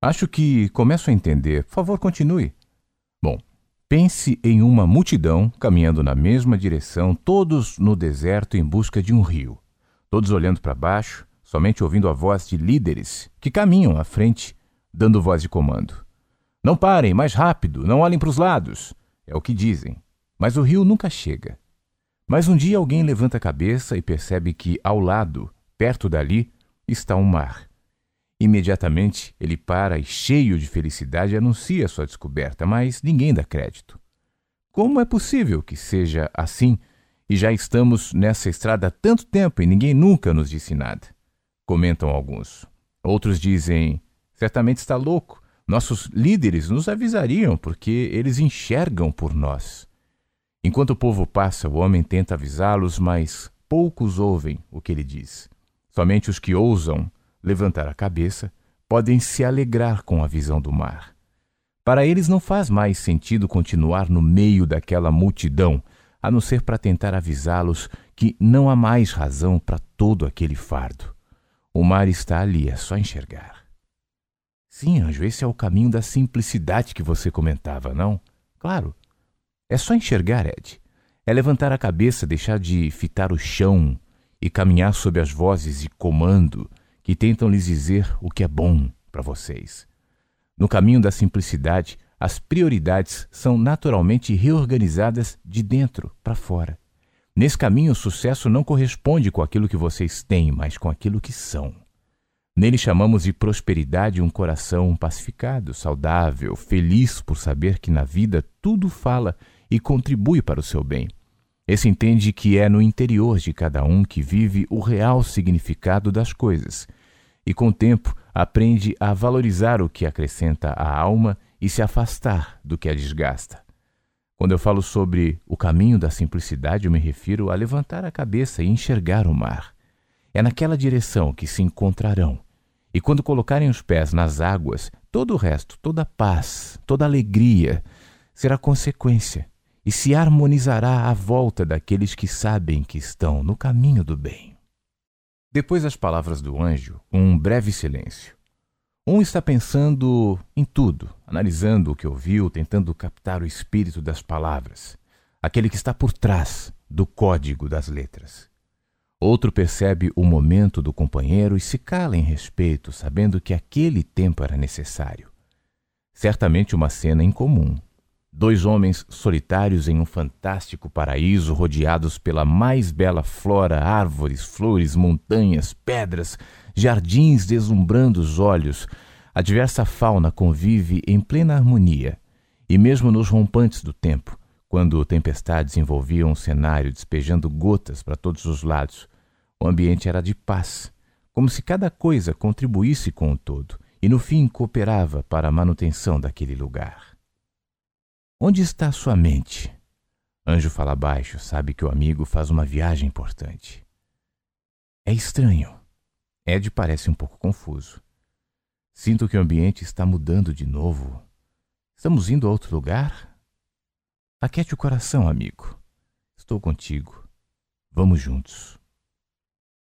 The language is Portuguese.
Acho que começo a entender. Por favor, continue. Bom, pense em uma multidão caminhando na mesma direção, todos no deserto em busca de um rio. Todos olhando para baixo, somente ouvindo a voz de líderes que caminham à frente, dando voz de comando. Não parem, mais rápido, não olhem para os lados. É o que dizem. Mas o rio nunca chega. Mas um dia alguém levanta a cabeça e percebe que, ao lado, perto dali, está um mar. Imediatamente ele para e, cheio de felicidade, anuncia sua descoberta, mas ninguém dá crédito. Como é possível que seja assim e já estamos nessa estrada há tanto tempo e ninguém nunca nos disse nada? Comentam alguns. Outros dizem: certamente está louco. Nossos líderes nos avisariam porque eles enxergam por nós. Enquanto o povo passa, o homem tenta avisá-los, mas poucos ouvem o que ele diz. Somente os que ousam levantar a cabeça, podem se alegrar com a visão do mar. Para eles não faz mais sentido continuar no meio daquela multidão, a não ser para tentar avisá-los que não há mais razão para todo aquele fardo. O mar está ali, é só enxergar. Sim, anjo, esse é o caminho da simplicidade que você comentava, não? Claro. É só enxergar, Ed. É levantar a cabeça, deixar de fitar o chão e caminhar sob as vozes de comando que tentam lhes dizer o que é bom para vocês. No caminho da simplicidade, as prioridades são naturalmente reorganizadas de dentro para fora. Nesse caminho, o sucesso não corresponde com aquilo que vocês têm, mas com aquilo que são. Nele chamamos de prosperidade um coração pacificado, saudável, feliz por saber que na vida tudo fala e contribui para o seu bem. Esse entende que é no interior de cada um que vive o real significado das coisas e com o tempo aprende a valorizar o que acrescenta à alma e se afastar do que a desgasta. Quando eu falo sobre o caminho da simplicidade, eu me refiro a levantar a cabeça e enxergar o mar. É naquela direção que se encontrarão. E quando colocarem os pés nas águas, todo o resto, toda a paz, toda a alegria será consequência e se harmonizará à volta daqueles que sabem que estão no caminho do bem. Depois das palavras do anjo, um breve silêncio. Um está pensando em tudo, analisando o que ouviu, tentando captar o espírito das palavras, aquele que está por trás do código das letras. Outro percebe o momento do companheiro e se cala em respeito, sabendo que aquele tempo era necessário. Certamente uma cena incomum, Dois homens solitários em um fantástico paraíso, rodeados pela mais bela flora, árvores, flores, montanhas, pedras, jardins deslumbrando os olhos. A diversa fauna convive em plena harmonia, e mesmo nos rompantes do tempo, quando tempestades envolviam o cenário, despejando gotas para todos os lados, o ambiente era de paz, como se cada coisa contribuísse com o todo e no fim cooperava para a manutenção daquele lugar. Onde está sua mente? Anjo fala baixo, sabe que o amigo faz uma viagem importante. É estranho. Ed parece um pouco confuso. Sinto que o ambiente está mudando de novo. Estamos indo a outro lugar? Aquete o coração, amigo. Estou contigo. Vamos juntos.